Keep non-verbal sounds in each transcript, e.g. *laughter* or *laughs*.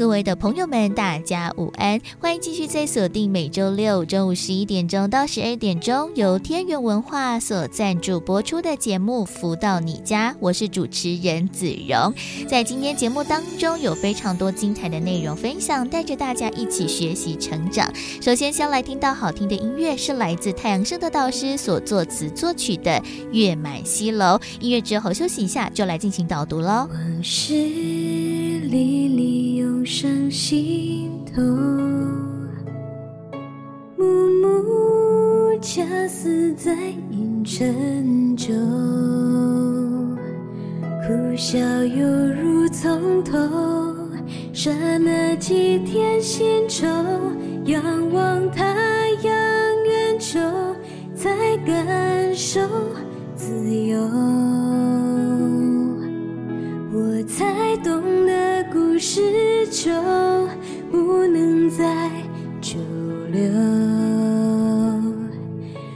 各位的朋友们，大家午安！欢迎继续在锁定每周六中午十一点钟到十二点钟，由天元文化所赞助播出的节目《福到你家》，我是主持人子荣。在今天节目当中，有非常多精彩的内容分享，带着大家一起学习成长。首先，先来听到好听的音乐，是来自太阳盛德导师所作词作曲的《月满西楼》。音乐之后休息一下，就来进行导读喽。往事历历上心头，暮暮恰似在阴沉中，苦笑犹如从头，刹那几天新愁，仰望太阳圆周，才感受自由。我才懂得故事就不能再久留，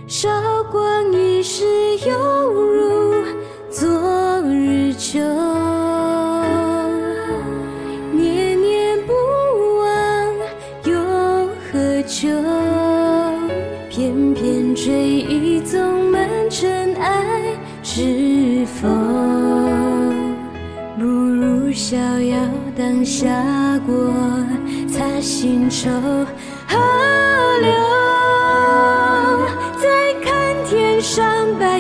韶光易逝，犹如昨日旧，念念不忘又何求？偏偏追忆总满尘埃，是否不如？逍遥当下过，擦心愁河流，再看天上白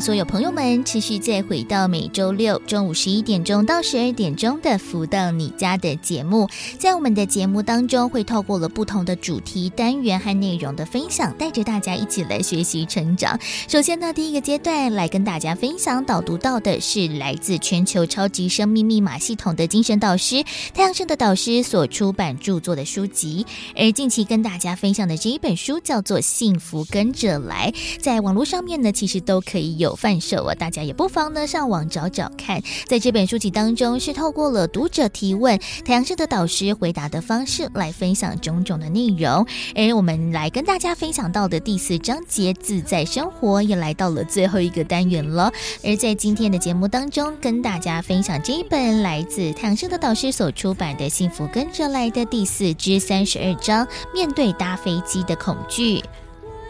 所有朋友们持续再回到每周六中午十一点钟到十二点钟的《福到你家》的节目。在我们的节目当中，会透过了不同的主题单元和内容的分享，带着大家一起来学习成长。首先呢，第一个阶段来跟大家分享导读到的是来自全球超级生命密码系统的精神导师太阳圣的导师所出版著作的书籍。而近期跟大家分享的这一本书叫做《幸福跟着来》，在网络上面呢，其实都可以。有有贩售啊，大家也不妨呢上网找找看。在这本书籍当中，是透过了读者提问、太阳社的导师回答的方式来分享种种的内容。而我们来跟大家分享到的第四章节“自在生活”也来到了最后一个单元了。而在今天的节目当中，跟大家分享这一本来自太阳社的导师所出版的《幸福跟着来的》第四至三十二章：面对搭飞机的恐惧。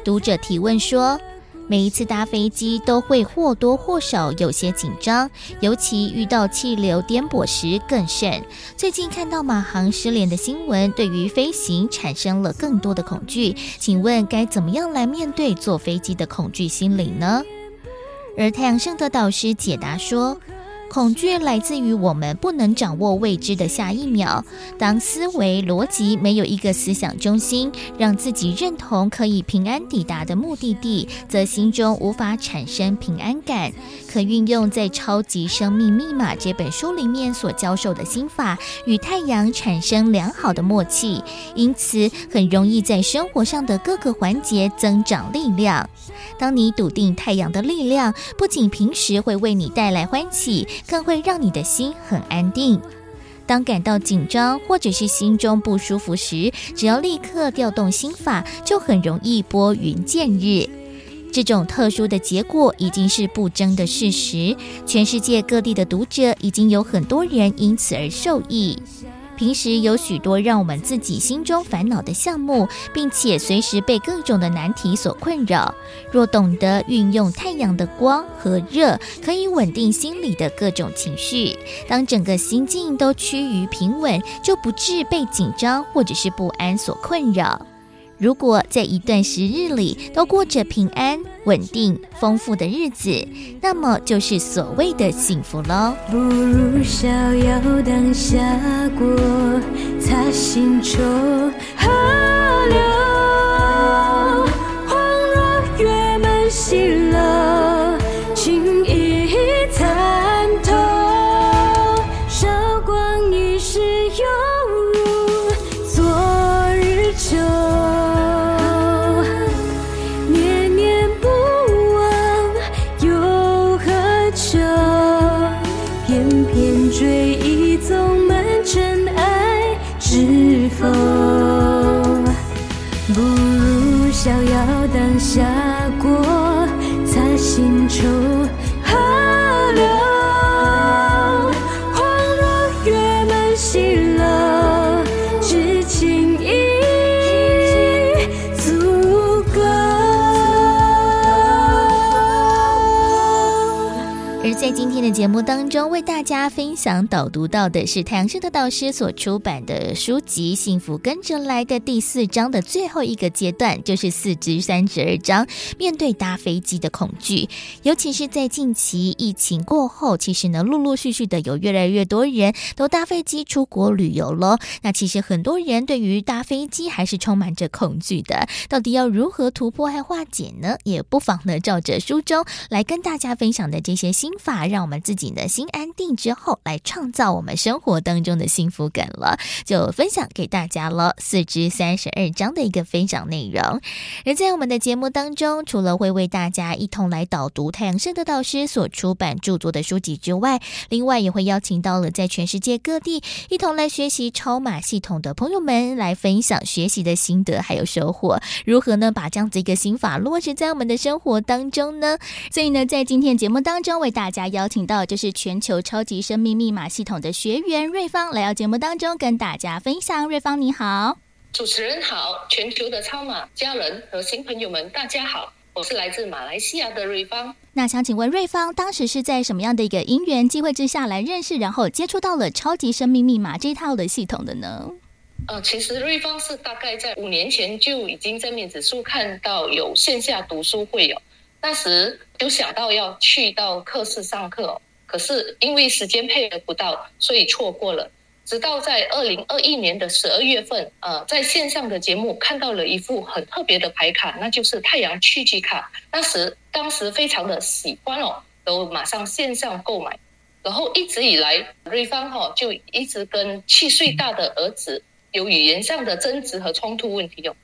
读者提问说。每一次搭飞机都会或多或少有些紧张，尤其遇到气流颠簸时更甚。最近看到马航失联的新闻，对于飞行产生了更多的恐惧。请问该怎么样来面对坐飞机的恐惧心理呢？而太阳圣德导师解答说。恐惧来自于我们不能掌握未知的下一秒。当思维逻辑没有一个思想中心，让自己认同可以平安抵达的目的地，则心中无法产生平安感。可运用在《超级生命密码》这本书里面所教授的心法，与太阳产生良好的默契，因此很容易在生活上的各个环节增长力量。当你笃定太阳的力量，不仅平时会为你带来欢喜。更会让你的心很安定。当感到紧张或者是心中不舒服时，只要立刻调动心法，就很容易拨云见日。这种特殊的结果已经是不争的事实。全世界各地的读者已经有很多人因此而受益。平时有许多让我们自己心中烦恼的项目，并且随时被各种的难题所困扰。若懂得运用太阳的光和热，可以稳定心里的各种情绪。当整个心境都趋于平稳，就不致被紧张或者是不安所困扰。如果在一段时日里都过着平安、稳定、丰富的日子，那么就是所谓的幸福喽。不如逍遥当下过，擦心愁河流，恍若月满西楼，情遥节目当中，为大家分享导读到的是太阳盛德导师所出版的书籍《幸福跟着来的》第四章的最后一个阶段，就是四至三十二章。面对搭飞机的恐惧，尤其是在近期疫情过后，其实呢，陆陆续续的有越来越多人都搭飞机出国旅游了。那其实很多人对于搭飞机还是充满着恐惧的，到底要如何突破和化解呢？也不妨呢，照着书中来跟大家分享的这些心法。让我们自己的心安定之后，来创造我们生活当中的幸福感了。就分享给大家了四至三十二章的一个分享内容。而在我们的节目当中，除了会为大家一同来导读太阳圣德导师所出版著作的书籍之外，另外也会邀请到了在全世界各地一同来学习超码系统的朋友们来分享学习的心得还有收获。如何呢？把这样子一个心法落实在我们的生活当中呢？所以呢，在今天节目当中为大家。邀请到就是全球超级生命密码系统的学员瑞芳来到节目当中跟大家分享。瑞芳你好，主持人好，全球的超马家人和新朋友们大家好，我是来自马来西亚的瑞芳。那想请问瑞芳，当时是在什么样的一个因缘机会之下来认识，然后接触到了超级生命密码这一套的系统的呢？呃，其实瑞芳是大概在五年前就已经在面子书看到有线下读书会有。那时就想到要去到课室上课，可是因为时间配合不到，所以错过了。直到在二零二一年的十二月份，呃，在线上的节目看到了一副很特别的牌卡，那就是太阳趋吉卡。那时当时非常的喜欢哦，都马上线上购买。然后一直以来，瑞芳哈就一直跟七岁大的儿子有语言上的争执和冲突问题哦，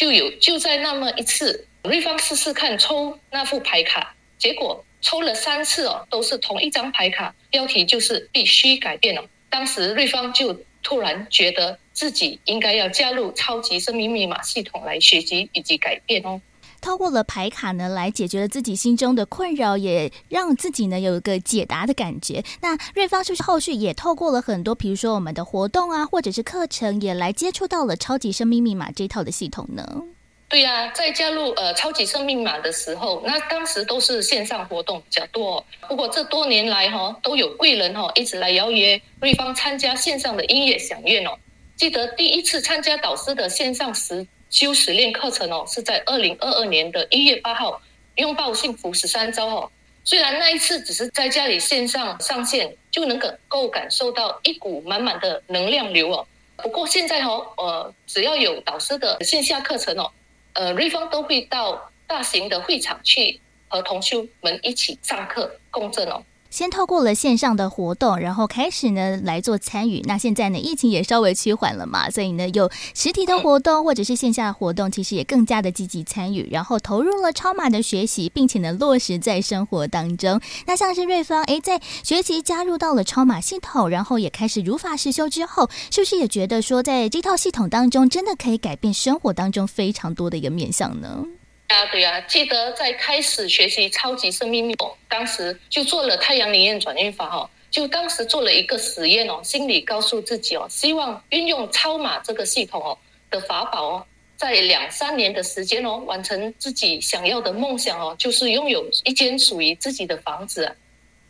就有就在那么一次。瑞芳试试看抽那副牌卡，结果抽了三次哦，都是同一张牌卡，标题就是必须改变哦。当时瑞芳就突然觉得自己应该要加入超级生命密码系统来学习以及改变哦。透过了牌卡呢，来解决了自己心中的困扰，也让自己呢有一个解答的感觉。那瑞芳是不是后续也透过了很多，比如说我们的活动啊，或者是课程，也来接触到了超级生命密码这套的系统呢？对呀、啊，在加入呃超级生命码的时候，那当时都是线上活动比较多、不过这多年来哈、都有贵人哈、一直来邀约瑞芳参加线上的音乐饗宴哦。记得第一次参加导师的线上时修实练课程哦，是在二零二二年的一月八号，拥抱幸福十三周哦。虽然那一次只是在家里线上上线，就能够感受到一股满满的能量流哦。不过现在、哦，呃，只要有导师的线下课程哦。呃，瑞芳都会到大型的会场去和同修们一起上课共振哦。先透过了线上的活动，然后开始呢来做参与。那现在呢，疫情也稍微趋缓了嘛，所以呢有实体的活动或者是线下的活动，其实也更加的积极参与，然后投入了超马的学习，并且呢落实在生活当中。那像是瑞芳，诶，在学习加入到了超马系统，然后也开始如法实修之后，是不是也觉得说，在这套系统当中，真的可以改变生活当中非常多的一个面向呢？啊，对啊，记得在开始学习超级生命密码，当时就做了太阳灵验转运法哦，就当时做了一个实验哦，心里告诉自己哦，希望运用超码这个系统哦的法宝哦，在两三年的时间哦，完成自己想要的梦想哦，就是拥有一间属于自己的房子啊。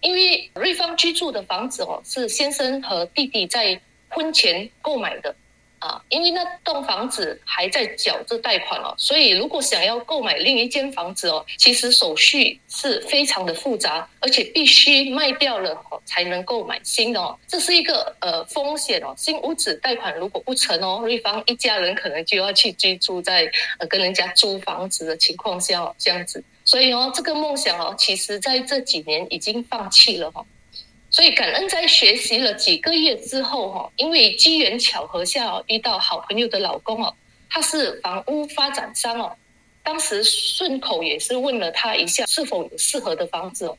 因为瑞芳居住的房子哦，是先生和弟弟在婚前购买的。啊，因为那栋房子还在缴着贷款哦，所以如果想要购买另一间房子哦，其实手续是非常的复杂，而且必须卖掉了哦才能够买新的哦，这是一个呃风险哦。新屋子贷款如果不成哦，瑞芳一家人可能就要去居住在呃跟人家租房子的情况下哦，这样子，所以哦这个梦想哦，其实在这几年已经放弃了哈。所以感恩在学习了几个月之后，哈，因为机缘巧合下遇到好朋友的老公哦，他是房屋发展商哦，当时顺口也是问了他一下是否有适合的房子哦，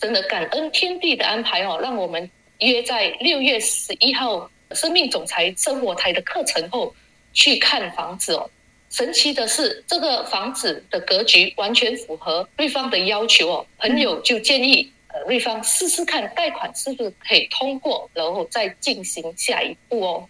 真的感恩天地的安排哦，让我们约在六月十一号生命总裁生活台的课程后去看房子哦。神奇的是，这个房子的格局完全符合对方的要求哦。朋友就建议呃瑞芳试试看贷款是不是可以通过，然后再进行下一步哦。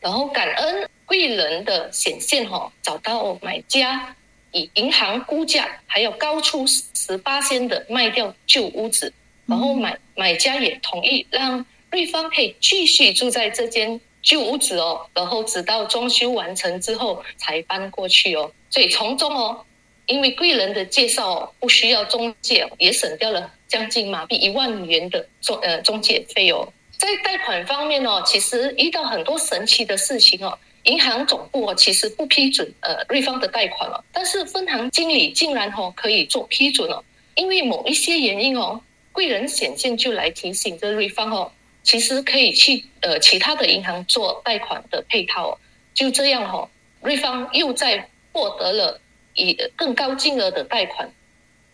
然后感恩贵人的显现哈，找到买家以银行估价还要高出十八仙的卖掉旧屋子，然后买买家也同意让瑞芳可以继续住在这间。旧屋子。哦，然后直到装修完成之后才搬过去哦。所以从中哦，因为贵人的介绍不需要中介，也省掉了将近马币一万元的中呃中介费哦。在贷款方面哦，其实遇到很多神奇的事情哦。银行总部，其实不批准呃瑞方的贷款了，但是分行经理竟然哦可以做批准哦，因为某一些原因哦，贵人显现就来提醒这瑞方哦。其实可以去呃其他的银行做贷款的配套，就这样、哦，瑞方又在获得了以更高金额的贷款，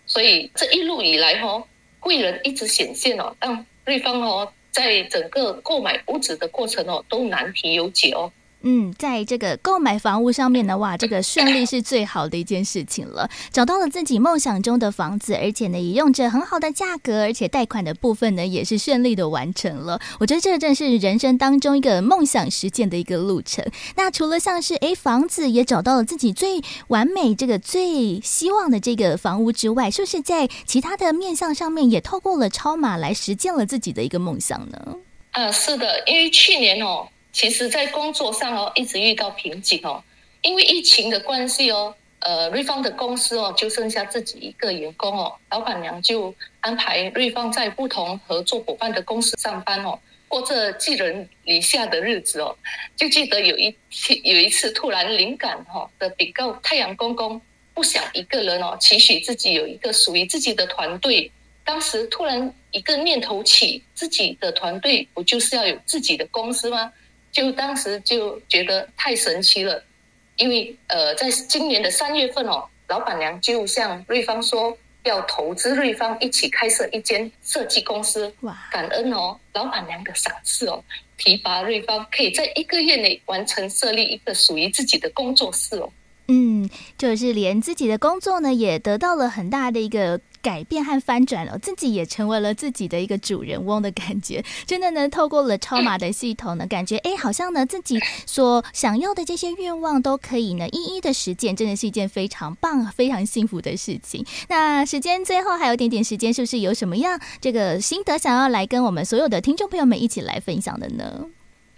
所以这一路以来、哦，贵人一直显现哦，让对方哦在整个购买屋子的过程哦都难题有解哦。嗯，在这个购买房屋上面的话，这个顺利是最好的一件事情了。找到了自己梦想中的房子，而且呢，也用着很好的价格，而且贷款的部分呢，也是顺利的完成了。我觉得这正是人生当中一个梦想实践的一个路程。那除了像是诶房子也找到了自己最完美、这个最希望的这个房屋之外，是不是在其他的面向上面也透过了超码来实践了自己的一个梦想呢？啊，是的，因为去年哦。其实，在工作上哦，一直遇到瓶颈哦，因为疫情的关系哦，呃，瑞芳的公司哦，就剩下自己一个员工哦，老板娘就安排瑞芳在不同合作伙伴的公司上班哦，过着寄人篱下的日子哦。就记得有一次，有一次突然灵感哈的禀告太阳公公，不想一个人哦，期许自己有一个属于自己的团队。当时突然一个念头起，自己的团队不就是要有自己的公司吗？就当时就觉得太神奇了，因为呃，在今年的三月份哦，老板娘就向瑞芳说要投资瑞芳一起开设一间设计公司。哇！感恩哦，老板娘的赏识哦，提拔瑞芳可以在一个月内完成设立一个属于自己的工作室哦。嗯，就是连自己的工作呢，也得到了很大的一个。改变和翻转了，自己也成为了自己的一个主人翁的感觉。*laughs* 真的呢，透过了超码的系统呢，感觉哎，好像呢自己所想要的这些愿望都可以呢一一的实践，真的是一件非常棒、非常幸福的事情。那时间最后还有点点时间，是不是有什么样这个心得想要来跟我们所有的听众朋友们一起来分享的呢？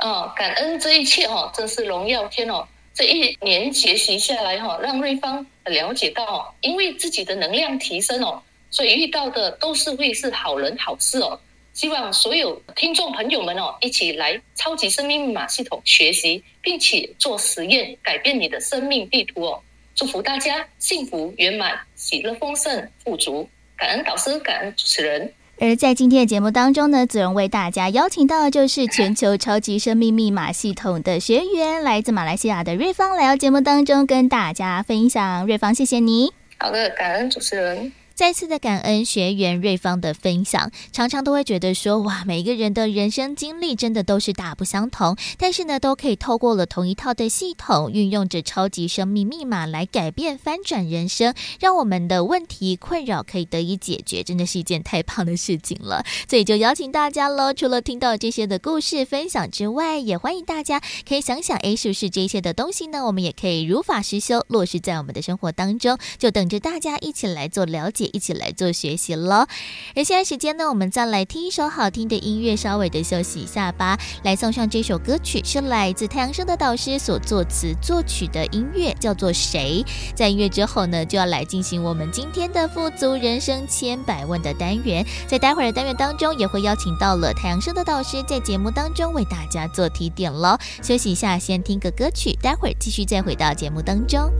哦，感恩这一切哦，真是荣耀天哦。这一年学习下来哈，让瑞芳了解到，因为自己的能量提升哦。所以遇到的都是会是好人好事哦。希望所有听众朋友们哦，一起来超级生命密码系统学习，并且做实验，改变你的生命地图哦。祝福大家幸福圆满、喜乐丰盛、富足。感恩导师，感恩主持人。而在今天的节目当中呢，子荣为大家邀请到的就是全球超级生命密码系统的学员，来自马来西亚的瑞芳，来到节目当中跟大家分享。瑞芳，谢谢你。好的，感恩主持人。再次的感恩学员瑞芳的分享，常常都会觉得说，哇，每一个人的人生经历真的都是大不相同，但是呢，都可以透过了同一套的系统，运用着超级生命密码来改变翻转人生，让我们的问题困扰可以得以解决，真的是一件太棒的事情了。所以就邀请大家喽，除了听到这些的故事分享之外，也欢迎大家可以想想，诶，是不是这些的东西呢？我们也可以如法实修，落实在我们的生活当中，就等着大家一起来做了解。一起来做学习了，而现在时间呢，我们再来听一首好听的音乐，稍微的休息一下吧。来送上这首歌曲，是来自太阳升的导师所作词作曲的音乐，叫做《谁》。在音乐之后呢，就要来进行我们今天的富足人生千百万的单元。在待会儿的单元当中，也会邀请到了太阳升的导师在节目当中为大家做提点喽。休息一下，先听个歌曲，待会儿继续再回到节目当中。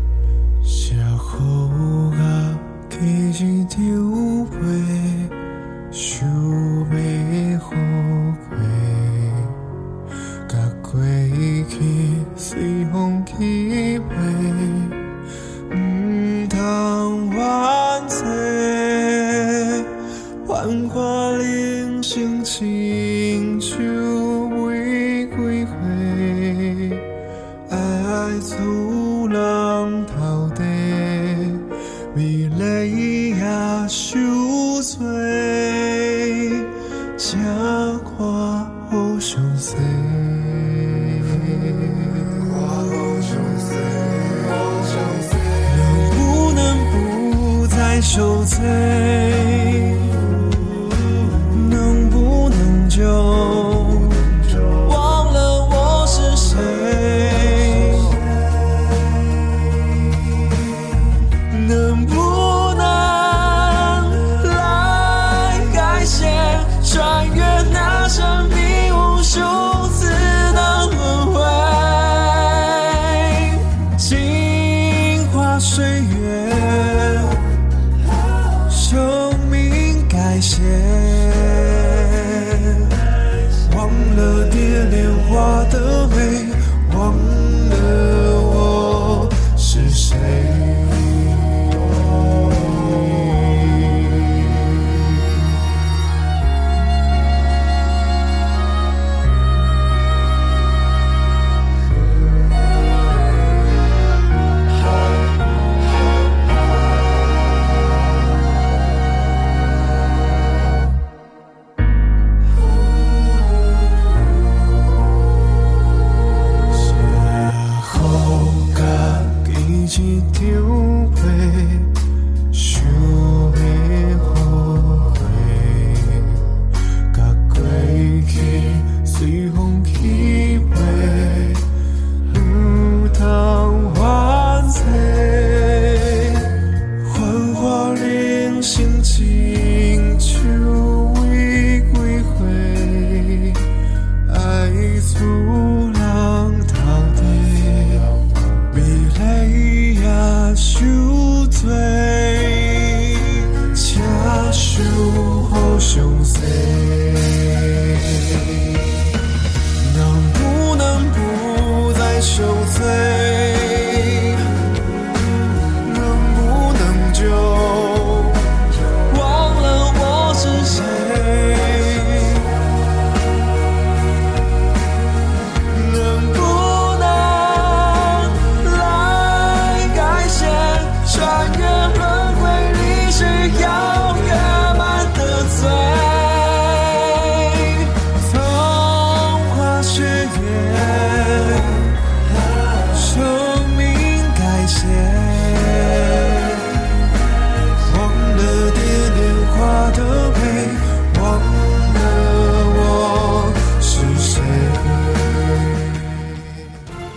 记一条话，想要好过，甲过去随风去飞，唔通怨嗟，怨我。生亲受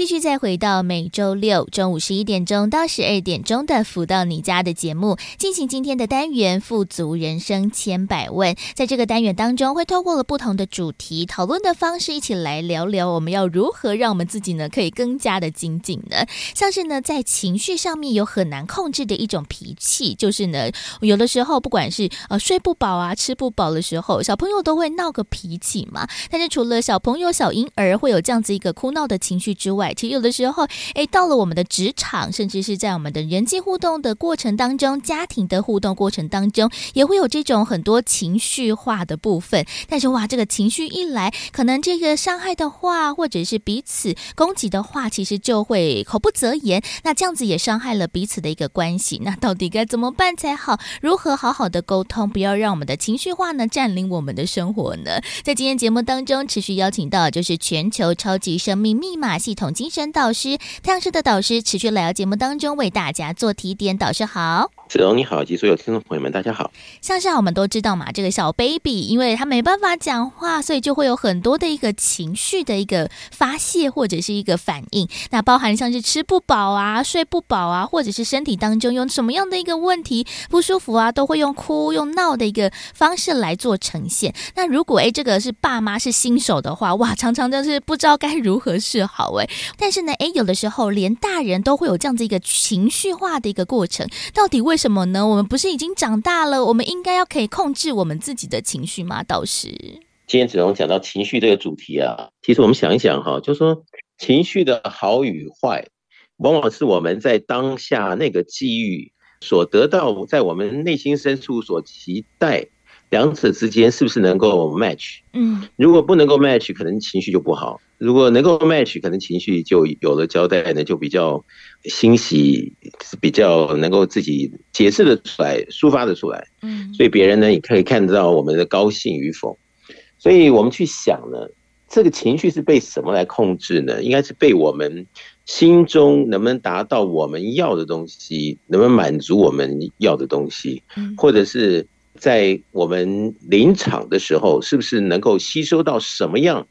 继续再回到每周六中午十一点钟到十二点钟的“福到你家”的节目，进行今天的单元“富足人生千百问”。在这个单元当中，会透过了不同的主题讨论的方式，一起来聊聊我们要如何让我们自己呢可以更加的精进呢？像是呢，在情绪上面有很难控制的一种脾气，就是呢，有的时候不管是呃睡不饱啊、吃不饱的时候，小朋友都会闹个脾气嘛。但是除了小朋友、小婴儿会有这样子一个哭闹的情绪之外，其实有的时候，哎，到了我们的职场，甚至是在我们的人际互动的过程当中，家庭的互动过程当中，也会有这种很多情绪化的部分。但是哇，这个情绪一来，可能这个伤害的话，或者是彼此攻击的话，其实就会口不择言。那这样子也伤害了彼此的一个关系。那到底该怎么办才好？如何好好的沟通，不要让我们的情绪化呢占领我们的生活呢？在今天节目当中，持续邀请到就是全球超级生命密码系统精神导师太阳社的导师持续来到节目当中为大家做提点。导师好，子龙你好，及所有听众朋友们，大家好。像是我们都知道嘛，这个小 baby 因为他没办法讲话，所以就会有很多的一个情绪的一个发泄或者是一个反应。那包含像是吃不饱啊、睡不饱啊，或者是身体当中有什么样的一个问题不舒服啊，都会用哭、用闹的一个方式来做呈现。那如果诶这个是爸妈是新手的话，哇，常常就是不知道该如何是好诶。但是呢，诶有的时候连大人都会有这样子一个情绪化的一个过程，到底为什么呢？我们不是已经长大了，我们应该要可以控制我们自己的情绪吗？导师，今天子荣讲到情绪这个主题啊，其实我们想一想哈，就说情绪的好与坏，往往是我们在当下那个际遇所得到，在我们内心深处所期待。两者之间是不是能够 match？嗯，如果不能够 match，可能情绪就不好；如果能够 match，可能情绪就有了交代呢，就比较欣喜，比较能够自己解释的出来、抒发的出来。嗯，所以别人呢也可以看得到我们的高兴与否。所以我们去想呢，这个情绪是被什么来控制呢？应该是被我们心中能不能达到我们要的东西，能不能满足我们要的东西，或者是。在我们临场的时候，是不是能够吸收到什么样，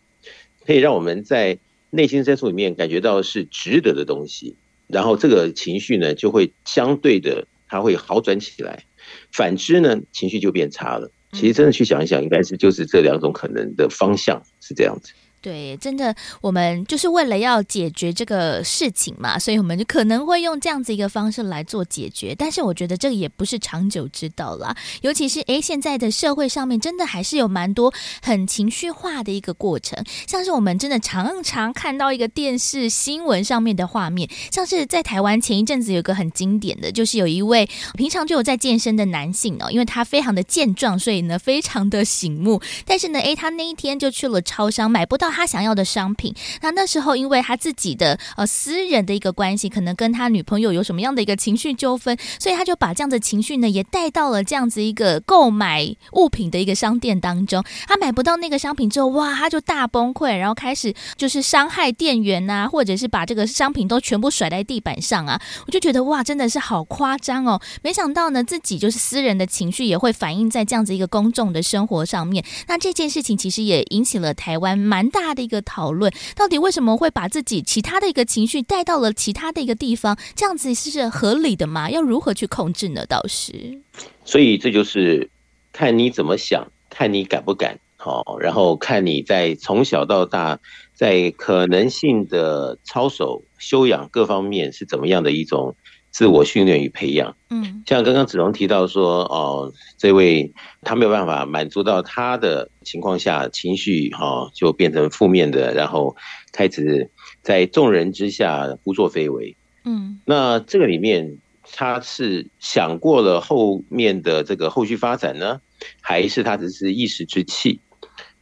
可以让我们在内心深处里面感觉到是值得的东西，然后这个情绪呢，就会相对的，它会好转起来。反之呢，情绪就变差了。其实真的去想一想，应该是就是这两种可能的方向是这样子。对，真的，我们就是为了要解决这个事情嘛，所以我们就可能会用这样子一个方式来做解决。但是我觉得这个也不是长久之道啦，尤其是诶，现在的社会上面真的还是有蛮多很情绪化的一个过程，像是我们真的常常看到一个电视新闻上面的画面，像是在台湾前一阵子有个很经典的就是有一位平常就有在健身的男性哦，因为他非常的健壮，所以呢非常的醒目，但是呢，诶，他那一天就去了超商买不到。他想要的商品，那那时候因为他自己的呃私人的一个关系，可能跟他女朋友有什么样的一个情绪纠纷，所以他就把这样的情绪呢也带到了这样子一个购买物品的一个商店当中。他买不到那个商品之后，哇，他就大崩溃，然后开始就是伤害店员呐、啊，或者是把这个商品都全部甩在地板上啊。我就觉得哇，真的是好夸张哦！没想到呢，自己就是私人的情绪也会反映在这样子一个公众的生活上面。那这件事情其实也引起了台湾蛮大。大的一个讨论，到底为什么会把自己其他的一个情绪带到了其他的一个地方？这样子是合理的吗？要如何去控制呢？导师，所以这就是看你怎么想，看你敢不敢，好，然后看你在从小到大在可能性的操守、修养各方面是怎么样的一种。自我训练与培养，嗯，像刚刚子荣提到说，哦，这位他没有办法满足到他的情况下，情绪哈就变成负面的，然后开始在众人之下胡作非为，嗯，那这个里面他是想过了后面的这个后续发展呢，还是他只是一时之气？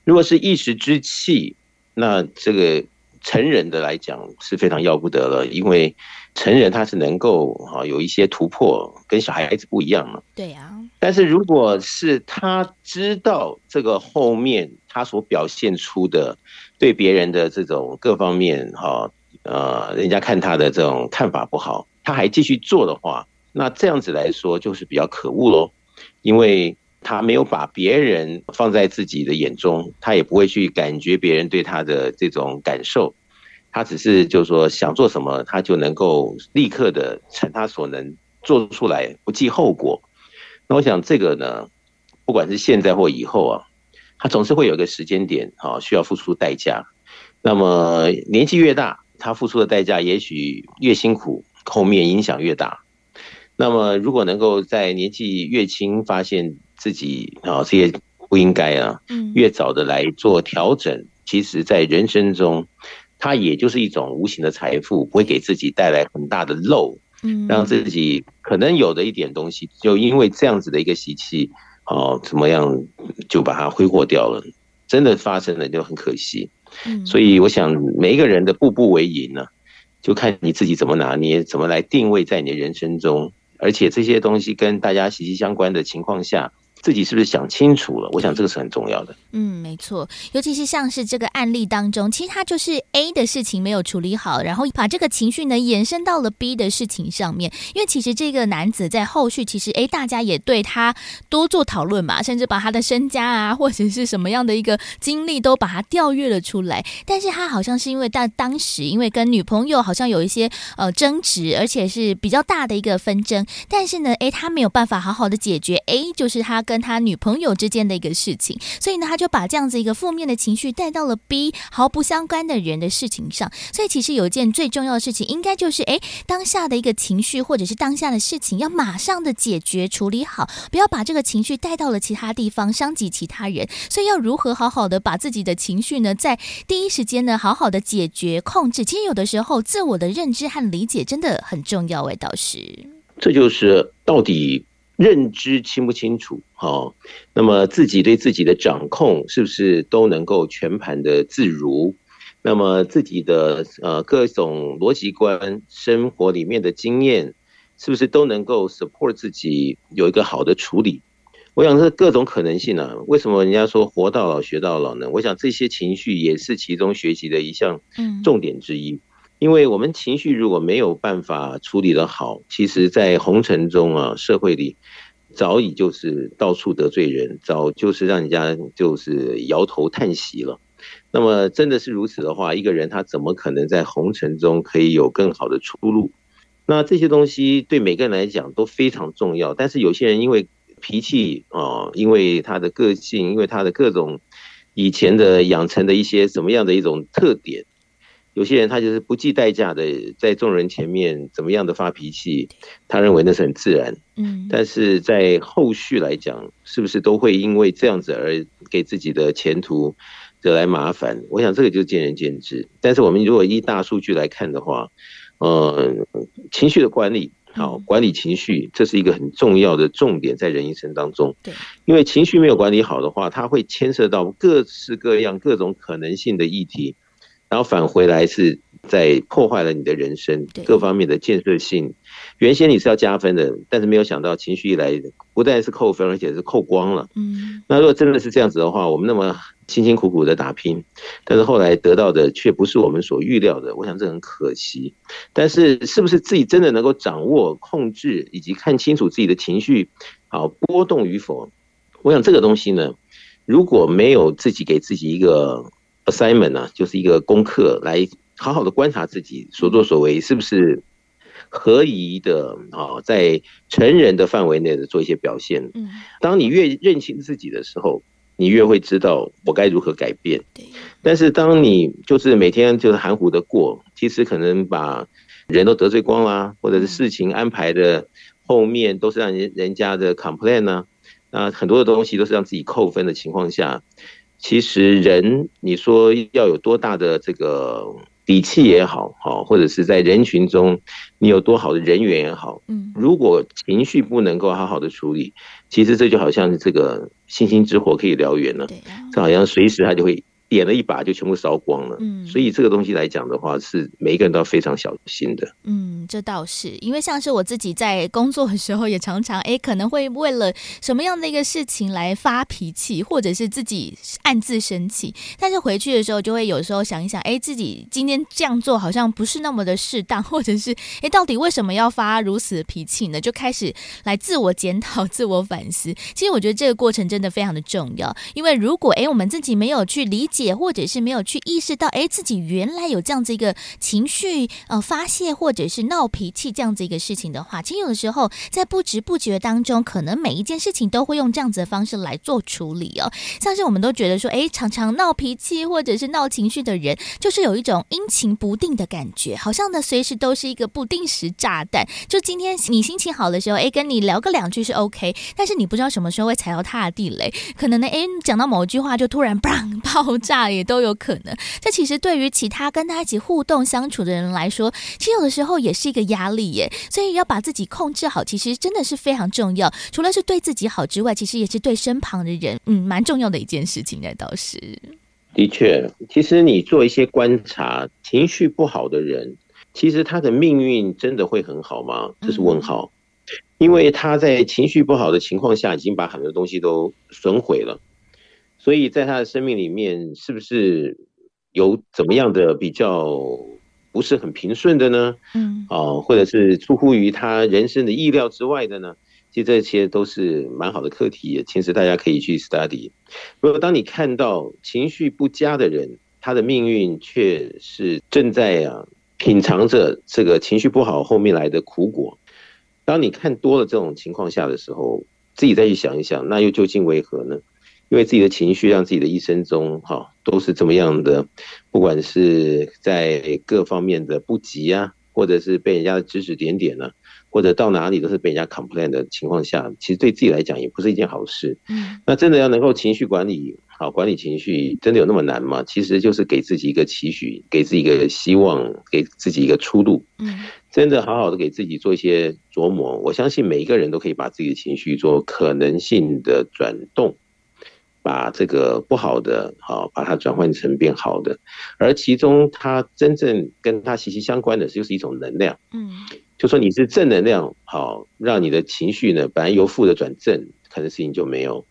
如果是一时之气，那这个成人的来讲是非常要不得了，因为。成人他是能够哈有一些突破，跟小孩子不一样嘛。对呀。但是如果是他知道这个后面他所表现出的对别人的这种各方面哈呃，人家看他的这种看法不好，他还继续做的话，那这样子来说就是比较可恶喽，因为他没有把别人放在自己的眼中，他也不会去感觉别人对他的这种感受。他只是就是说想做什么，他就能够立刻的成他所能做出来，不计后果。那我想这个呢，不管是现在或以后啊，他总是会有一个时间点啊，需要付出代价。那么年纪越大，他付出的代价也许越辛苦，后面影响越大。那么如果能够在年纪越轻发现自己啊这些不应该啊，越早的来做调整，其实在人生中。它也就是一种无形的财富，不会给自己带来很大的漏，嗯，让自己可能有的一点东西，就因为这样子的一个习气，哦，怎么样就把它挥霍掉了，真的发生了就很可惜。嗯，所以我想每一个人的步步为营呢，就看你自己怎么拿捏，怎么来定位在你的人生中，而且这些东西跟大家息息相关的情况下，自己是不是想清楚了？我想这个是很重要的。嗯，没错，尤其是像是这个案例当中，其实他就是 A 的事情没有处理好，然后把这个情绪呢延伸到了 B 的事情上面。因为其实这个男子在后续，其实诶，大家也对他多做讨论嘛，甚至把他的身家啊，或者是什么样的一个经历都把他调阅了出来。但是他好像是因为当当时因为跟女朋友好像有一些呃争执，而且是比较大的一个纷争，但是呢，诶，他没有办法好好的解决 A，就是他跟他女朋友之间的一个事情，所以呢，他。就把这样子一个负面的情绪带到了 B 毫不相关的人的事情上，所以其实有一件最重要的事情，应该就是诶，当下的一个情绪或者是当下的事情，要马上的解决处理好，不要把这个情绪带到了其他地方，伤及其他人。所以要如何好好的把自己的情绪呢，在第一时间呢，好好的解决控制。其实有的时候，自我的认知和理解真的很重要。哎，导师，这就是到底。认知清不清楚？好，那么自己对自己的掌控是不是都能够全盘的自如？那么自己的呃各种逻辑观、生活里面的经验，是不是都能够 support 自己有一个好的处理？我想这各种可能性呢、啊？为什么人家说活到老学到老呢？我想这些情绪也是其中学习的一项重点之一。因为我们情绪如果没有办法处理得好，其实，在红尘中啊，社会里早已就是到处得罪人，早就是让人家就是摇头叹息了。那么真的是如此的话，一个人他怎么可能在红尘中可以有更好的出路？那这些东西对每个人来讲都非常重要。但是有些人因为脾气啊，因为他的个性，因为他的各种以前的养成的一些什么样的一种特点。有些人他就是不计代价的在众人前面怎么样的发脾气，他认为那是很自然。嗯，但是在后续来讲，是不是都会因为这样子而给自己的前途惹来麻烦？我想这个就见仁见智。但是我们如果依大数据来看的话，呃，情绪的管理，好，管理情绪，这是一个很重要的重点在人一生当中。对，因为情绪没有管理好的话，它会牵涉到各式各样各种可能性的议题。然后返回来是在破坏了你的人生各方面的建设性。原先你是要加分的，但是没有想到情绪一来，不但是扣分，而且是扣光了。嗯，那如果真的是这样子的话，我们那么辛辛苦苦的打拼，但是后来得到的却不是我们所预料的，我想这很可惜。但是是不是自己真的能够掌握、控制以及看清楚自己的情绪，好波动与否？我想这个东西呢，如果没有自己给自己一个。Assignment 呢，就是一个功课，来好好的观察自己所作所为是不是合宜的啊，在成人的范围内的做一些表现。嗯，当你越认清自己的时候，你越会知道我该如何改变。对，但是当你就是每天就是含糊的过，其实可能把人都得罪光啦，或者是事情安排的后面都是让人人家的 complain 呢，那很多的东西都是让自己扣分的情况下。其实人，你说要有多大的这个底气也好，好，或者是在人群中你有多好的人缘也好，嗯，如果情绪不能够好好的处理，其实这就好像是这个星星之火可以燎原了，这好像随时它就会。点了一把就全部烧光了，嗯，所以这个东西来讲的话，是每一个人都要非常小心的。嗯，这倒是，因为像是我自己在工作的时候，也常常哎，可能会为了什么样的一个事情来发脾气，或者是自己暗自生气，但是回去的时候就会有时候想一想，哎，自己今天这样做好像不是那么的适当，或者是哎，到底为什么要发如此的脾气呢？就开始来自我检讨、自我反思。其实我觉得这个过程真的非常的重要，因为如果哎，我们自己没有去理解。解或者是没有去意识到，哎，自己原来有这样子一个情绪呃发泄，或者是闹脾气这样子一个事情的话，其实有的时候在不知不觉当中，可能每一件事情都会用这样子的方式来做处理哦。像是我们都觉得说，哎，常常闹脾气或者是闹情绪的人，就是有一种阴晴不定的感觉，好像呢随时都是一个不定时炸弹。就今天你心情好的时候，哎，跟你聊个两句是 OK，但是你不知道什么时候会踩到他的地雷，可能呢，哎，讲到某一句话就突然 *laughs* 砰爆炸。也都有可能。这其实对于其他跟他一起互动相处的人来说，其实有的时候也是一个压力耶。所以要把自己控制好，其实真的是非常重要。除了是对自己好之外，其实也是对身旁的人，嗯，蛮重要的一件事情。的倒是的确，其实你做一些观察，情绪不好的人，其实他的命运真的会很好吗？这是问号。因为他在情绪不好的情况下，已经把很多东西都损毁了，所以在他的生命里面，是不是有怎么样的比较不是很平顺的呢？嗯，哦，或者是出乎于他人生的意料之外的呢？其实这些都是蛮好的课题，其实大家可以去 study。如果当你看到情绪不佳的人，他的命运却是正在啊品尝着这个情绪不好后面来的苦果。当你看多了这种情况下的时候，自己再去想一想，那又究竟为何呢？因为自己的情绪让自己的一生中哈都是这么样的，不管是在各方面的不及啊，或者是被人家的指指点点呢。或者到哪里都是被人家 complain 的情况下，其实对自己来讲也不是一件好事。嗯，那真的要能够情绪管理好，管理情绪真的有那么难吗？其实就是给自己一个期许，给自己一个希望，给自己一个出路。嗯，真的好好的给自己做一些琢磨。我相信每一个人都可以把自己的情绪做可能性的转动，把这个不好的好把它转换成变好的。而其中它真正跟它息息相关的就是一种能量。嗯。就说你是正能量，好，让你的情绪呢，本来由负的转正，可能事情就没有。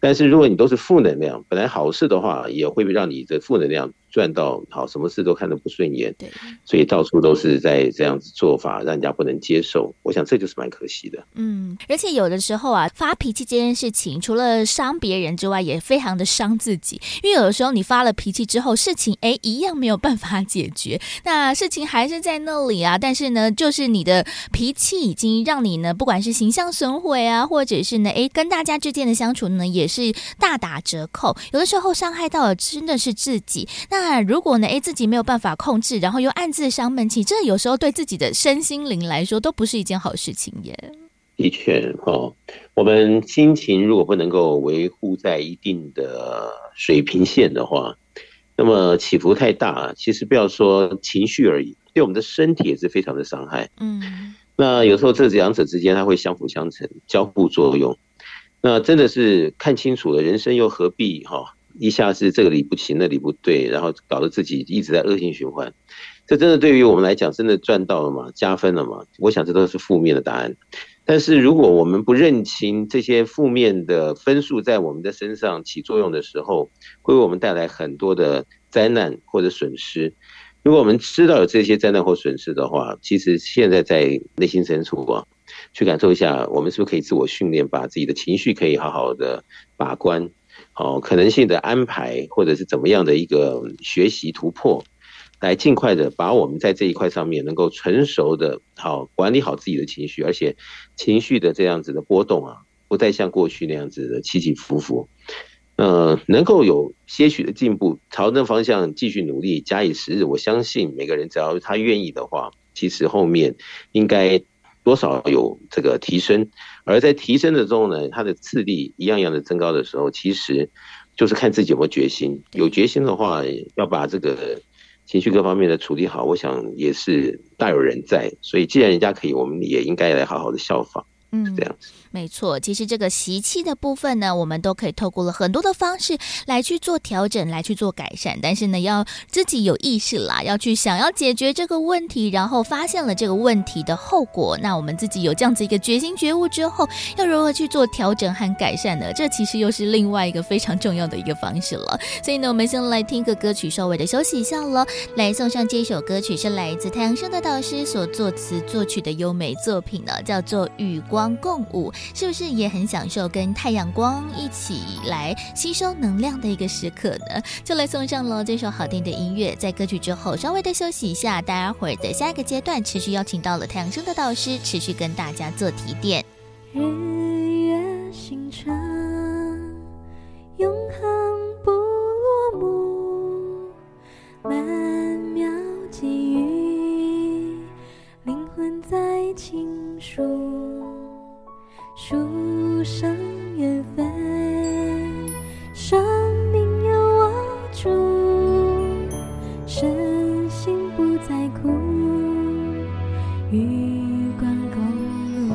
但是如果你都是负能量，本来好事的话，也会让你的负能量。赚到好，什么事都看得不顺眼，对，所以到处都是在这样子做法，让人家不能接受。我想这就是蛮可惜的。嗯，而且有的时候啊，发脾气这件事情，除了伤别人之外，也非常的伤自己。因为有的时候你发了脾气之后，事情哎一样没有办法解决，那事情还是在那里啊。但是呢，就是你的脾气已经让你呢，不管是形象损毁啊，或者是呢，哎跟大家之间的相处呢，也是大打折扣。有的时候伤害到的真的是自己。那那如果呢？诶，自己没有办法控制，然后又暗自伤闷气，这有时候对自己的身心灵来说都不是一件好事情耶。的确，哦，我们心情如果不能够维护在一定的水平线的话，那么起伏太大，其实不要说情绪而已，对我们的身体也是非常的伤害。嗯，那有时候这两者之间它会相辅相成，交互作用。那真的是看清楚了，人生又何必哈？哦一下是这个理不清，那理不对，然后搞得自己一直在恶性循环。这真的对于我们来讲，真的赚到了吗？加分了吗？我想这都是负面的答案。但是如果我们不认清这些负面的分数在我们的身上起作用的时候，会为我们带来很多的灾难或者损失。如果我们知道有这些灾难或损失的话，其实现在在内心深处啊，去感受一下，我们是不是可以自我训练，把自己的情绪可以好好的把关。哦，可能性的安排，或者是怎么样的一个学习突破，来尽快的把我们在这一块上面能够成熟的好管理好自己的情绪，而且情绪的这样子的波动啊，不再像过去那样子的起起伏伏，呃，能够有些许的进步，朝那方向继续努力，假以时日，我相信每个人只要他愿意的话，其实后面应该。多少有这个提升，而在提升的中呢，它的次第一样一样的增高的时候，其实就是看自己有没有决心。有决心的话，要把这个情绪各方面的处理好，我想也是大有人在。所以，既然人家可以，我们也应该来好好的效仿。嗯，这样子。没错，其实这个习气的部分呢，我们都可以透过了很多的方式来去做调整，来去做改善。但是呢，要自己有意识啦，要去想要解决这个问题，然后发现了这个问题的后果，那我们自己有这样子一个决心觉悟之后，要如何去做调整和改善呢？这其实又是另外一个非常重要的一个方式了。所以呢，我们先来听个歌曲，稍微的休息一下了。来送上这首歌曲是来自太阳升的导师所作词作曲的优美作品呢，叫做《雨光共舞》。是不是也很享受跟太阳光一起来吸收能量的一个时刻呢？就来送上了这首好听的音乐，在歌曲之后稍微的休息一下，待会儿的下一个阶段持续邀请到了太阳升的导师，持续跟大家做提点。日月星辰，永恒不落幕，曼妙际遇，灵魂在倾诉。书上缘分，生命有我主，身心不再苦，与光共舞，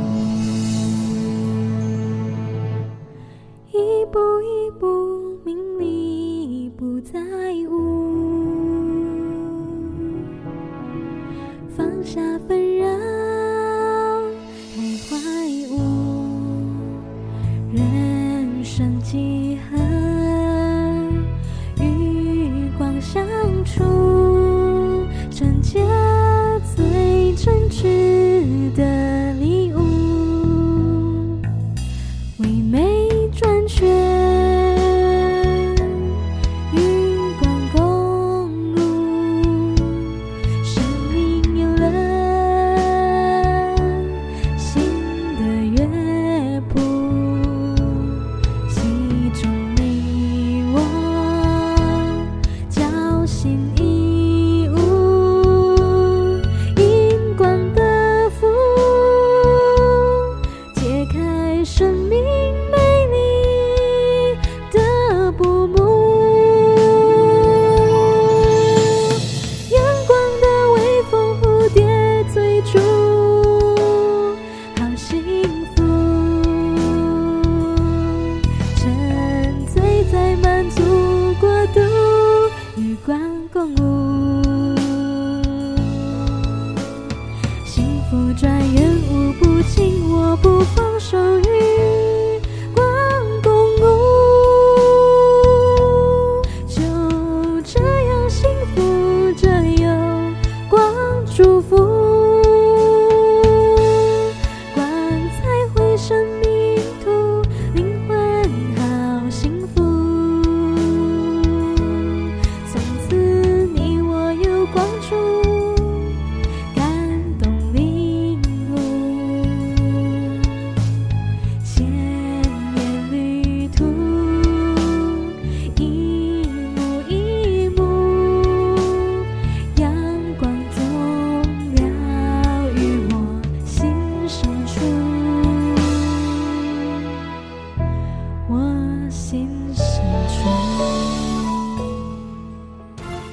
一步一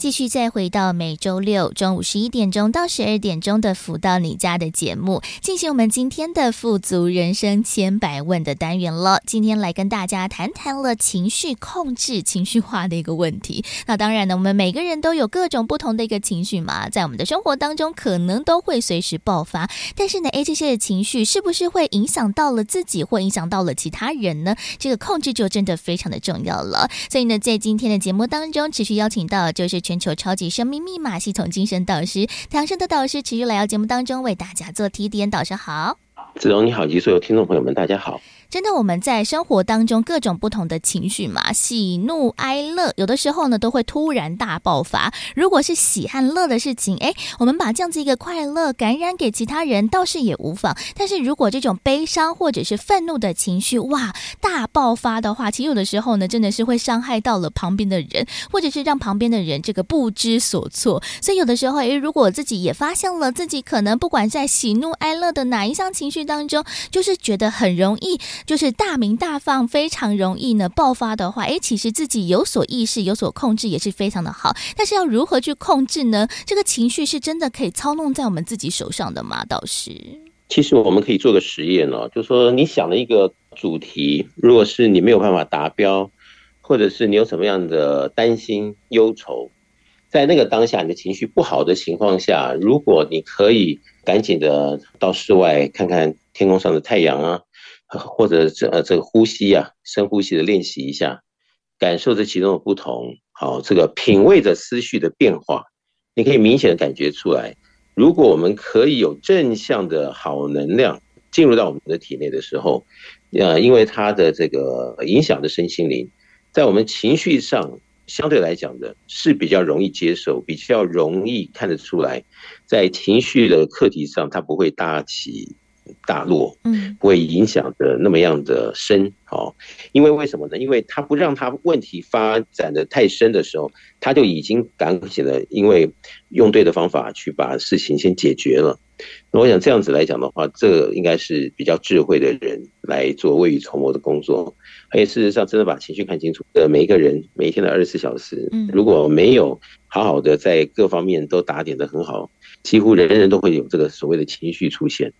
继续再回到每周六中午十一点钟到十二点钟的“福到你家”的节目，进行我们今天的“富足人生千百问”的单元了。今天来跟大家谈谈了情绪控制、情绪化的一个问题。*laughs* 那当然呢，我们每个人都有各种不同的一个情绪嘛，在我们的生活当中可能都会随时爆发。但是呢，诶，这些的情绪是不是会影响到了自己，或影响到了其他人呢？这个控制就真的非常的重要了。所以呢，在今天的节目当中，持续邀请到就是全球超级生命密码系统精神导师唐生的导师持续来到节目当中为大家做提点。导师好，子荣你好，及所有听众朋友们，大家好。真的，我们在生活当中各种不同的情绪嘛，喜怒哀乐，有的时候呢都会突然大爆发。如果是喜和乐的事情，诶，我们把这样子一个快乐感染给其他人，倒是也无妨。但是如果这种悲伤或者是愤怒的情绪，哇，大爆发的话，其实有的时候呢，真的是会伤害到了旁边的人，或者是让旁边的人这个不知所措。所以有的时候，诶，如果自己也发现了自己可能不管在喜怒哀乐的哪一项情绪当中，就是觉得很容易。就是大鸣大放，非常容易呢爆发的话，诶，其实自己有所意识、有所控制也是非常的好。但是要如何去控制呢？这个情绪是真的可以操弄在我们自己手上的吗？导师，其实我们可以做个实验哦，就是说你想了一个主题，如果是你没有办法达标，或者是你有什么样的担心、忧愁，在那个当下你的情绪不好的情况下，如果你可以赶紧的到室外看看天空上的太阳啊。或者这呃这个呼吸啊，深呼吸的练习一下，感受这其中的不同，好，这个品味着思绪的变化，你可以明显的感觉出来。如果我们可以有正向的好能量进入到我们的体内的时候，呃，因为它的这个影响的身心灵，在我们情绪上相对来讲的是比较容易接受，比较容易看得出来，在情绪的课题上，它不会大起。大落，嗯，不会影响的那么样的深，哦，因为为什么呢？因为他不让他问题发展的太深的时候，他就已经赶起了，因为用对的方法去把事情先解决了。那我想这样子来讲的话，这个应该是比较智慧的人来做未雨绸缪的工作。而且事实上，真的把情绪看清楚的每一个人，每一天的二十四小时，如果没有好好的在各方面都打点的很好，几乎人人都会有这个所谓的情绪出现。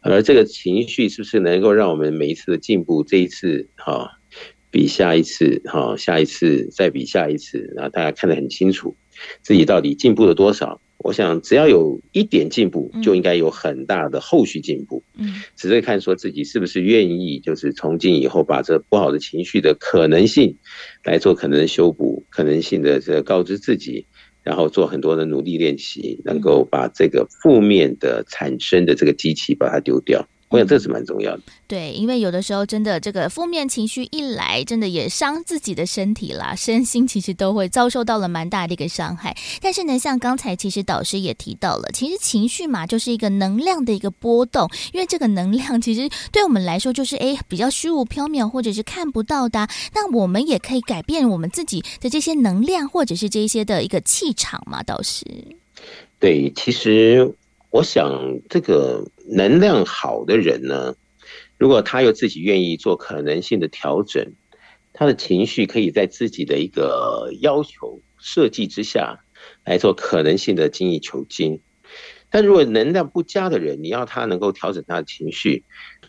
而这个情绪是不是能够让我们每一次的进步，这一次哈比下一次哈，下一次再比下一次，然后大家看得很清楚，自己到底进步了多少？我想只要有一点进步，就应该有很大的后续进步。嗯，只是看说自己是不是愿意，就是从今以后把这不好的情绪的可能性来做可能的修补，可能性的这告知自己。然后做很多的努力练习，能够把这个负面的产生的这个机器把它丢掉。我想这是蛮重要的。对，因为有的时候真的这个负面情绪一来，真的也伤自己的身体啦，身心其实都会遭受到了蛮大的一个伤害。但是呢，像刚才其实导师也提到了，其实情绪嘛，就是一个能量的一个波动。因为这个能量其实对我们来说就是诶比较虚无缥缈，或者是看不到的。那我们也可以改变我们自己的这些能量，或者是这些的一个气场嘛，导师。对，其实我想这个。能量好的人呢，如果他有自己愿意做可能性的调整，他的情绪可以在自己的一个要求设计之下来做可能性的精益求精。但如果能量不佳的人，你要他能够调整他的情绪，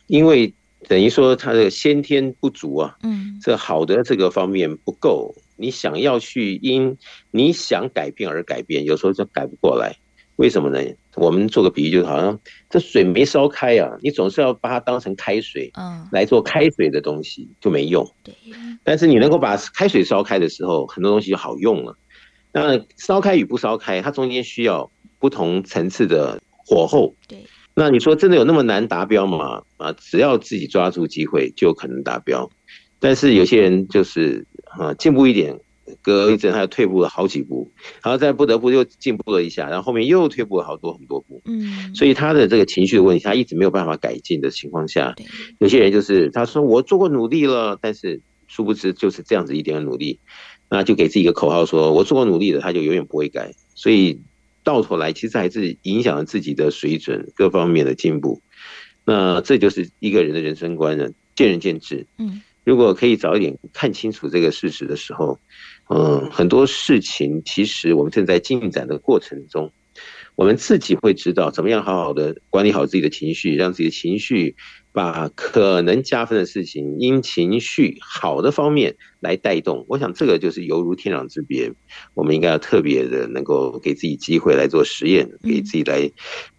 因为等于说他的先天不足啊，嗯，这好的这个方面不够，你想要去因你想改变而改变，有时候就改不过来。为什么呢？我们做个比喻，就是好像这水没烧开啊，你总是要把它当成开水，嗯来做开水的东西就没用。对。但是你能够把开水烧开的时候，很多东西就好用了。那烧开与不烧开，它中间需要不同层次的火候。对。那你说真的有那么难达标吗？啊，只要自己抓住机会，就有可能达标。但是有些人就是啊，进步一点。隔一阵，他又退步了好几步，然后再不得不又进步了一下，然后后面又退步了好多很多步。嗯，所以他的这个情绪的问题，他一直没有办法改进的情况下，有些人就是他说我做过努力了，但是殊不知就是这样子一点点努力，那就给自己一个口号说，我做过努力了，他就永远不会改。所以到头来其实还是影响了自己的水准各方面的进步。那这就是一个人的人生观呢，见仁见智。嗯，如果可以早一点看清楚这个事实的时候。嗯，很多事情其实我们正在进展的过程中，我们自己会知道怎么样好好的管理好自己的情绪，让自己的情绪把可能加分的事情，因情绪好的方面来带动。我想这个就是犹如天壤之别，我们应该要特别的能够给自己机会来做实验，给自己来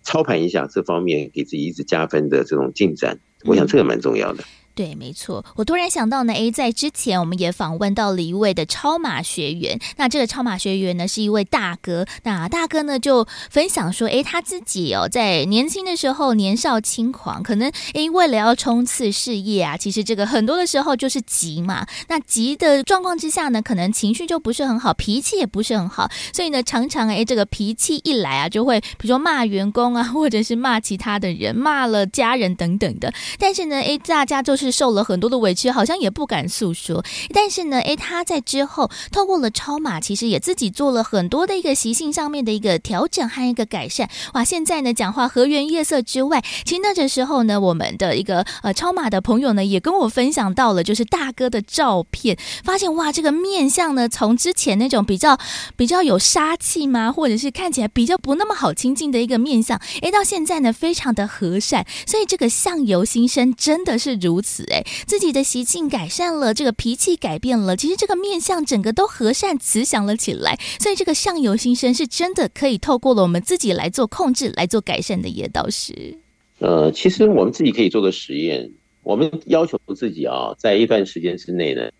操盘一下这方面，给自己一直加分的这种进展。我想这个蛮重要的。对，没错。我突然想到呢，诶，在之前我们也访问到了一位的超马学员。那这个超马学员呢，是一位大哥。那大哥呢，就分享说，诶，他自己哦，在年轻的时候年少轻狂，可能诶，为了要冲刺事业啊，其实这个很多的时候就是急嘛。那急的状况之下呢，可能情绪就不是很好，脾气也不是很好。所以呢，常常诶，这个脾气一来啊，就会比如说骂员工啊，或者是骂其他的人，骂了家人等等的。但是呢，诶，大家就。是受了很多的委屈，好像也不敢诉说。但是呢，诶，他在之后透过了超马，其实也自己做了很多的一个习性上面的一个调整和一个改善。哇，现在呢，讲话和颜悦色之外，其实那这时候呢，我们的一个呃超马的朋友呢，也跟我分享到了，就是大哥的照片，发现哇，这个面相呢，从之前那种比较比较有杀气嘛，或者是看起来比较不那么好亲近的一个面相，诶，到现在呢，非常的和善。所以这个相由心生，真的是如此。哎，自己的习性改善了，这个脾气改变了，其实这个面相整个都和善慈祥了起来。所以这个相由心生是真的可以透过了我们自己来做控制、来做改善的，叶导师。呃，其实我们自己可以做个实验，我们要求自己啊，在一段时间之内呢，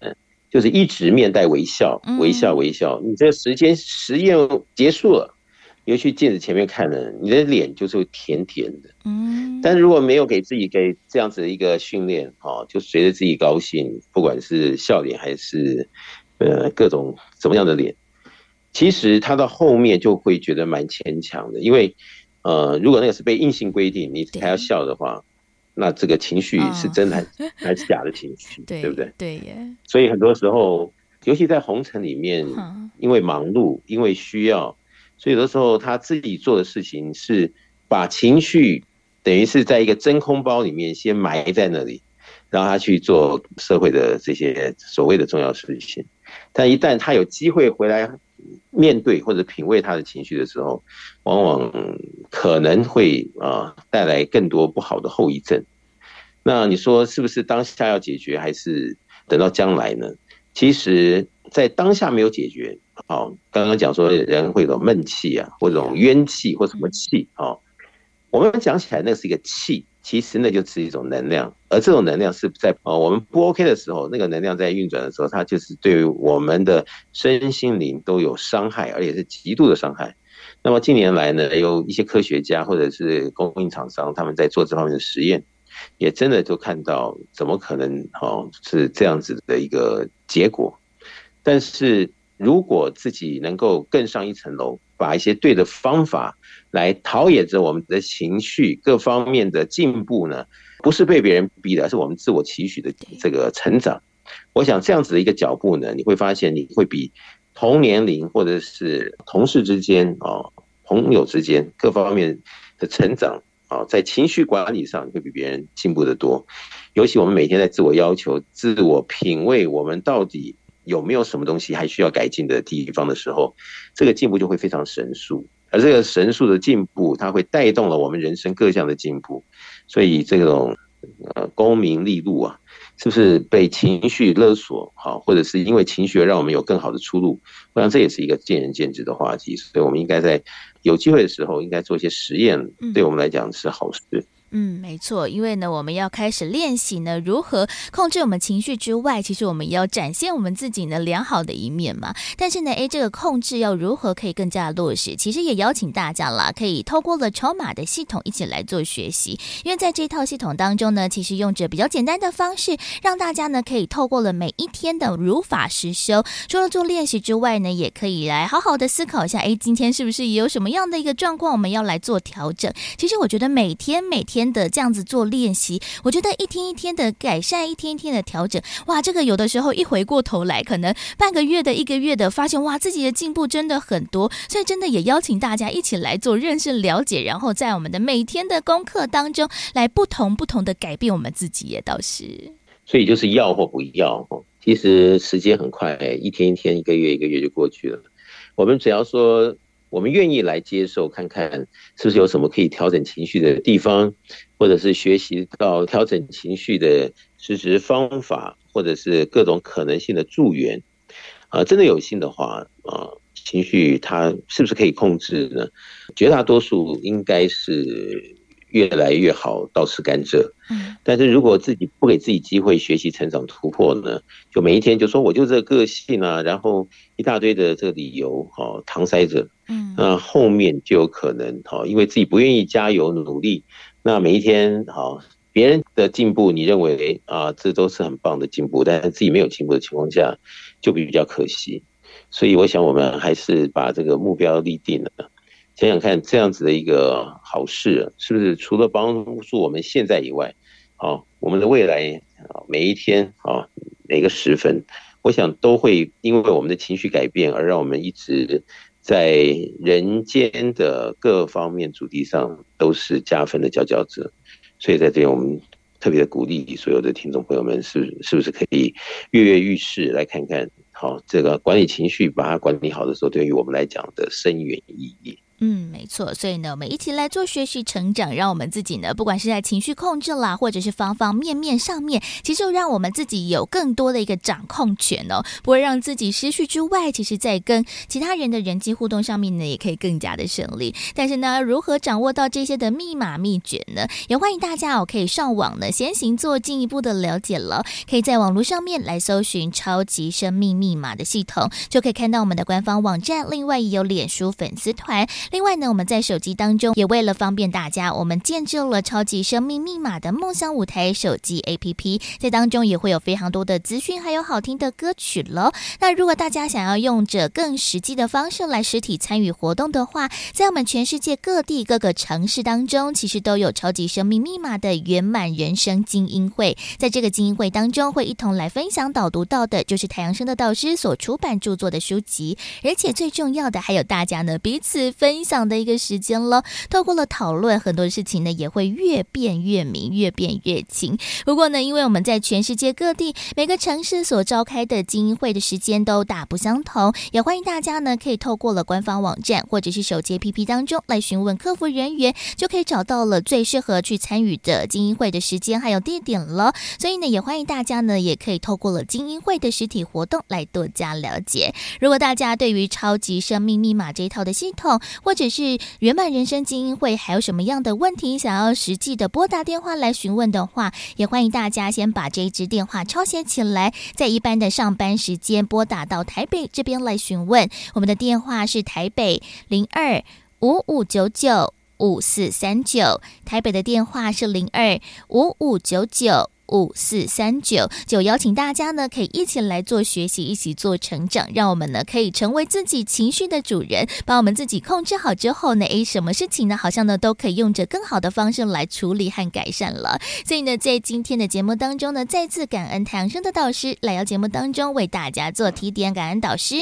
就是一直面带微笑，微笑微笑。你这个时间实验结束了。又去镜子前面看人，你的脸就是会甜甜的。嗯，但是如果没有给自己给这样子的一个训练，哦，就随着自己高兴，不管是笑脸还是呃各种什么样的脸，其实他到后面就会觉得蛮牵强的。因为呃，如果那个是被硬性规定，你还要笑的话，那这个情绪是真的还是 *laughs* 还是假的情绪，对不对？对耶。所以很多时候，尤其在红尘里面，因为忙碌，因为需要。所以有的时候他自己做的事情是把情绪等于是在一个真空包里面先埋在那里，然后他去做社会的这些所谓的重要事情。但一旦他有机会回来面对或者品味他的情绪的时候，往往可能会啊带来更多不好的后遗症。那你说是不是当下要解决，还是等到将来呢？其实，在当下没有解决。好，刚刚讲说人会有闷气啊，或者这种冤气或什么气啊。我们讲起来那是一个气，其实那就是一种能量。而这种能量是在啊我们不 OK 的时候，那个能量在运转的时候，它就是对于我们的身心灵都有伤害，而且是极度的伤害。那么近年来呢，有一些科学家或者是供应厂商，他们在做这方面的实验，也真的就看到怎么可能哦是这样子的一个结果。但是如果自己能够更上一层楼，把一些对的方法来陶冶着我们的情绪各方面的进步呢，不是被别人逼的，而是我们自我期许的这个成长。我想这样子的一个脚步呢，你会发现你会比同年龄或者是同事之间啊、朋友之间各方面的成长啊，在情绪管理上会比别人进步的多。尤其我们每天在自我要求、自我品味，我们到底有没有什么东西还需要改进的地方的时候，这个进步就会非常神速。而这个神速的进步，它会带动了我们人生各项的进步。所以这种呃功名利禄啊，是不是被情绪勒索？好，或者是因为情绪而让我们有更好的出路？我想这也是一个见仁见智的话题。所以我们应该在有机会的时候，应该做一些实验，对我们来讲是好事。嗯，嗯没错，因为呢，我们要开始练习呢，如何控制我们情绪之外，其实我们也要展现我们自己呢良好的一面嘛。但是呢，诶，这个控制要如何可以更加的落实？其实也邀请大家啦，可以透过了筹码的系统一起来做学习。因为在这套系统当中呢，其实用着比较简单的方式，让大家呢可以透过了每一天的如法实修，除了做练习之外呢，也可以来好好的思考一下，诶，今天是不是也有什么样的一个状况，我们要来做调整？其实我觉得每天每天。天的这样子做练习，我觉得一天一天的改善，一天一天的调整，哇，这个有的时候一回过头来，可能半个月的一个月的，发现哇，自己的进步真的很多，所以真的也邀请大家一起来做认识了解，然后在我们的每天的功课当中来不同不同的改变我们自己，也倒是。所以就是要或不要，其实时间很快，一天一天，一个月一个月就过去了，我们只要说。我们愿意来接受，看看是不是有什么可以调整情绪的地方，或者是学习到调整情绪的实质方法，或者是各种可能性的助缘。啊，真的有心的话，啊，情绪它是不是可以控制呢？绝大多数应该是。越来越好，倒吃甘蔗。嗯，但是如果自己不给自己机会学习、成长、突破呢？就每一天就说我就这个个性啊，然后一大堆的这个理由哈，搪塞着。嗯，那后面就有可能哈，因为自己不愿意加油努力，那每一天哈，别人的进步你认为啊，这都是很棒的进步，但是自己没有进步的情况下，就比较可惜。所以我想，我们还是把这个目标立定了。想想看，这样子的一个好事，是不是除了帮助我们现在以外，啊，我们的未来啊，每一天啊，每个时分，我想都会因为我们的情绪改变而让我们一直在人间的各方面主题上都是加分的佼佼者。所以在这里，我们特别的鼓励所有的听众朋友们，是是不是可以跃跃欲试，来看看，好，这个管理情绪，把它管理好的时候，对于我们来讲的深远意义。嗯，没错，所以呢，我们一起来做学习成长，让我们自己呢，不管是在情绪控制啦，或者是方方面面上面，其实让我们自己有更多的一个掌控权哦，不会让自己失去之外，其实在跟其他人的人际互动上面呢，也可以更加的顺利。但是呢，如何掌握到这些的密码秘诀呢？也欢迎大家哦，可以上网呢，先行做进一步的了解了。可以在网络上面来搜寻“超级生命密码”的系统，就可以看到我们的官方网站，另外也有脸书粉丝团。另外呢，我们在手机当中也为了方便大家，我们建置了超级生命密码的梦想舞台手机 APP，在当中也会有非常多的资讯，还有好听的歌曲喽。那如果大家想要用着更实际的方式来实体参与活动的话，在我们全世界各地各个城市当中，其实都有超级生命密码的圆满人生精英会。在这个精英会当中，会一同来分享导读到的，就是太阳盛德导师所出版著作的书籍，而且最重要的还有大家呢彼此分享的。一个时间了。透过了讨论，很多事情呢也会越变越明，越变越清。不过呢，因为我们在全世界各地每个城市所召开的精英会的时间都大不相同，也欢迎大家呢可以透过了官方网站或者是手机 APP 当中来询问客服人员，就可以找到了最适合去参与的精英会的时间还有地点了。所以呢，也欢迎大家呢也可以透过了精英会的实体活动来多加了解。如果大家对于超级生命密码这一套的系统，或者是圆满人生精英会还有什么样的问题想要实际的拨打电话来询问的话，也欢迎大家先把这一支电话抄写起来，在一般的上班时间拨打到台北这边来询问。我们的电话是台北零二五五九九五四三九，台北的电话是零二五五九九。五四三九，就邀请大家呢，可以一起来做学习，一起做成长，让我们呢可以成为自己情绪的主人，把我们自己控制好之后呢，诶，什么事情呢，好像呢都可以用着更好的方式来处理和改善了。所以呢，在今天的节目当中呢，再次感恩太阳升的导师来到节目当中为大家做提点，感恩导师，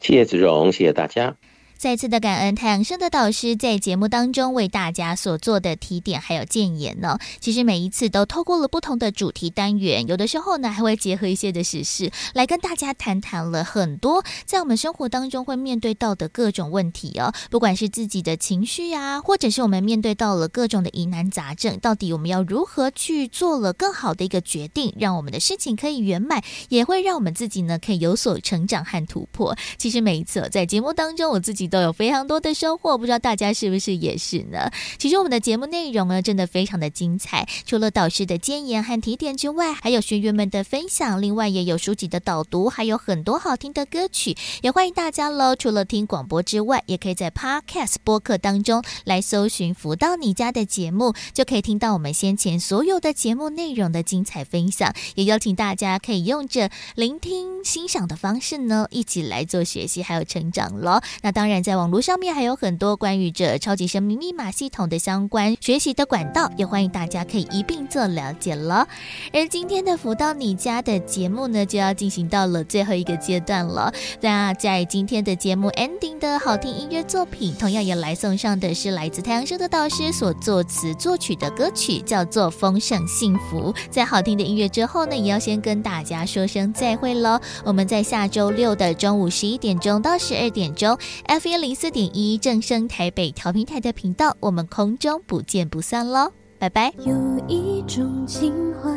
谢谢子荣，谢谢大家。再次的感恩太阳盛德导师在节目当中为大家所做的提点还有建言呢。其实每一次都透过了不同的主题单元，有的时候呢还会结合一些的实事来跟大家谈谈了很多在我们生活当中会面对到的各种问题哦。不管是自己的情绪啊，或者是我们面对到了各种的疑难杂症，到底我们要如何去做了更好的一个决定，让我们的事情可以圆满，也会让我们自己呢可以有所成长和突破。其实每一次在节目当中，我自己。都有非常多的收获，不知道大家是不是也是呢？其实我们的节目内容呢，真的非常的精彩。除了导师的建言和提点之外，还有学员们的分享，另外也有书籍的导读，还有很多好听的歌曲。也欢迎大家喽！除了听广播之外，也可以在 Podcast 播客当中来搜寻“福到你家”的节目，就可以听到我们先前所有的节目内容的精彩分享。也邀请大家可以用着聆听、欣赏的方式呢，一起来做学习还有成长喽。那当然。在网络上面还有很多关于这超级生命密码系统的相关学习的管道，也欢迎大家可以一并做了解了。而今天的福到你家的节目呢，就要进行到了最后一个阶段了。那在今天的节目 ending 的好听音乐作品，同样也来送上的是来自太阳盛德导师所作词作曲的歌曲，叫做《丰盛幸福》。在好听的音乐之后呢，也要先跟大家说声再会喽。我们在下周六的中午十一点钟到十二点钟，F 一零四点一正声台北调频台的频道，我们空中不见不散喽，拜拜。有一种情怀，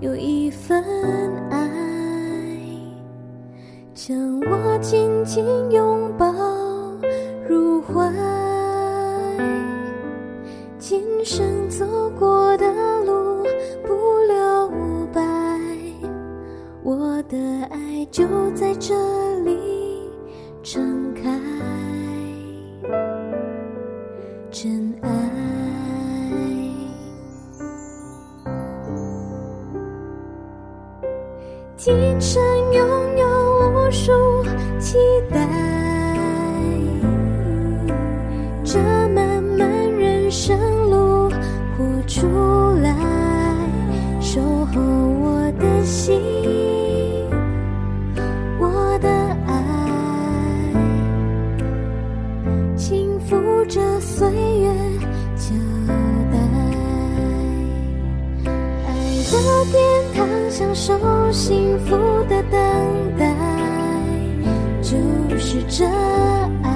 有一份爱，将我紧紧拥抱入怀。今生走过的路不留白，我的爱就在这里盛开。真爱，今生拥有无数期待，这漫漫人生路活出来，守候我的心。殿堂享受幸福的等待，就是这爱。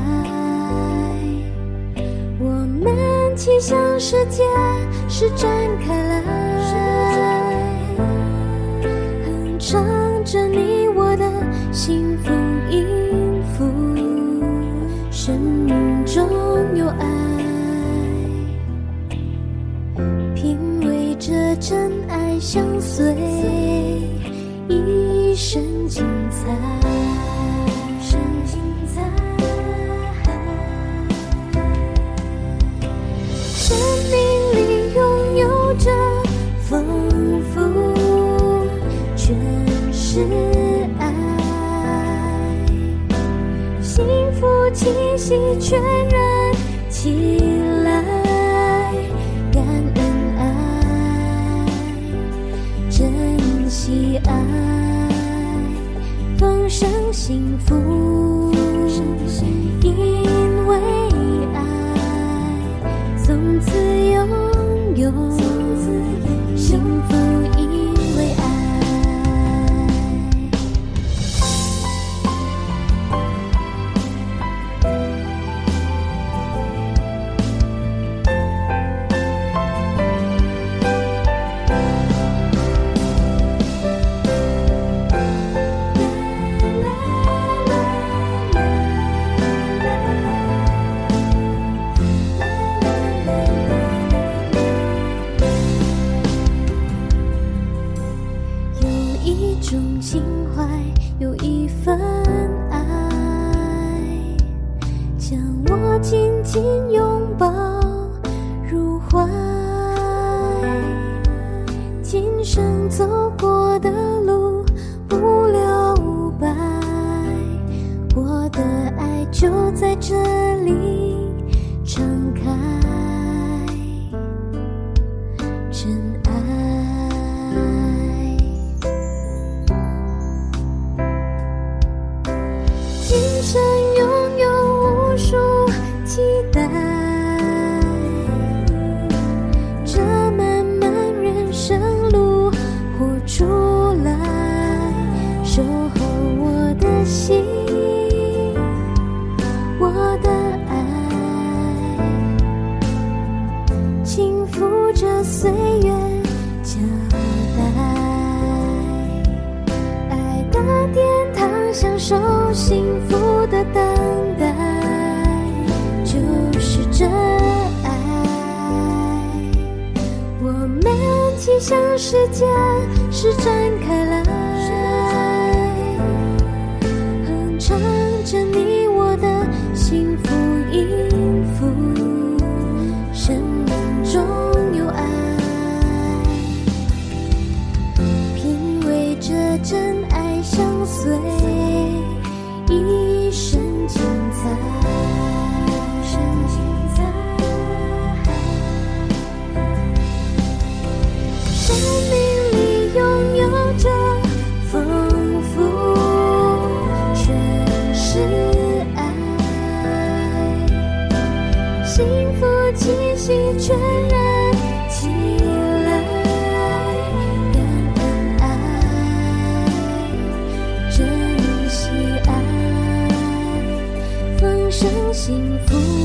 我们齐向世界施展开来，哼唱着你我的幸福真爱。相随，一生精彩，一生精彩。生命里拥有着丰富，全是爱，幸福气息全然爱，丰盛幸福，福气息全然起来，感恩爱，珍惜爱，丰盛幸福。